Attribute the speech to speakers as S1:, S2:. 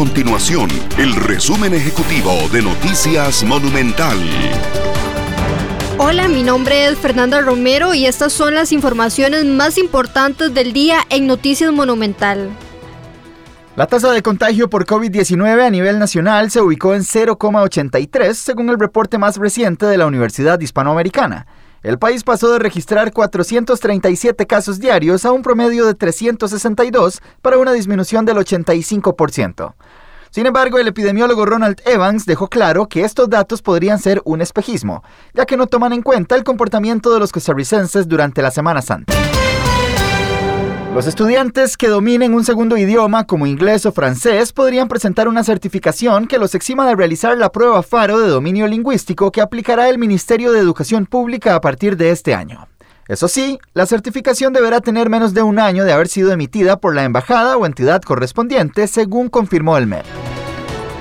S1: continuación el resumen ejecutivo de Noticias Monumental.
S2: Hola, mi nombre es Fernanda Romero y estas son las informaciones más importantes del día en Noticias Monumental.
S3: La tasa de contagio por COVID-19 a nivel nacional se ubicó en 0,83 según el reporte más reciente de la Universidad Hispanoamericana. El país pasó de registrar 437 casos diarios a un promedio de 362 para una disminución del 85%. Sin embargo, el epidemiólogo Ronald Evans dejó claro que estos datos podrían ser un espejismo, ya que no toman en cuenta el comportamiento de los costarricenses durante la Semana Santa. Los estudiantes que dominen un segundo idioma como inglés o francés podrían presentar una certificación que los exima de realizar la prueba FARO de dominio lingüístico que aplicará el Ministerio de Educación Pública a partir de este año. Eso sí, la certificación deberá tener menos de un año de haber sido emitida por la embajada o entidad correspondiente, según confirmó el MER.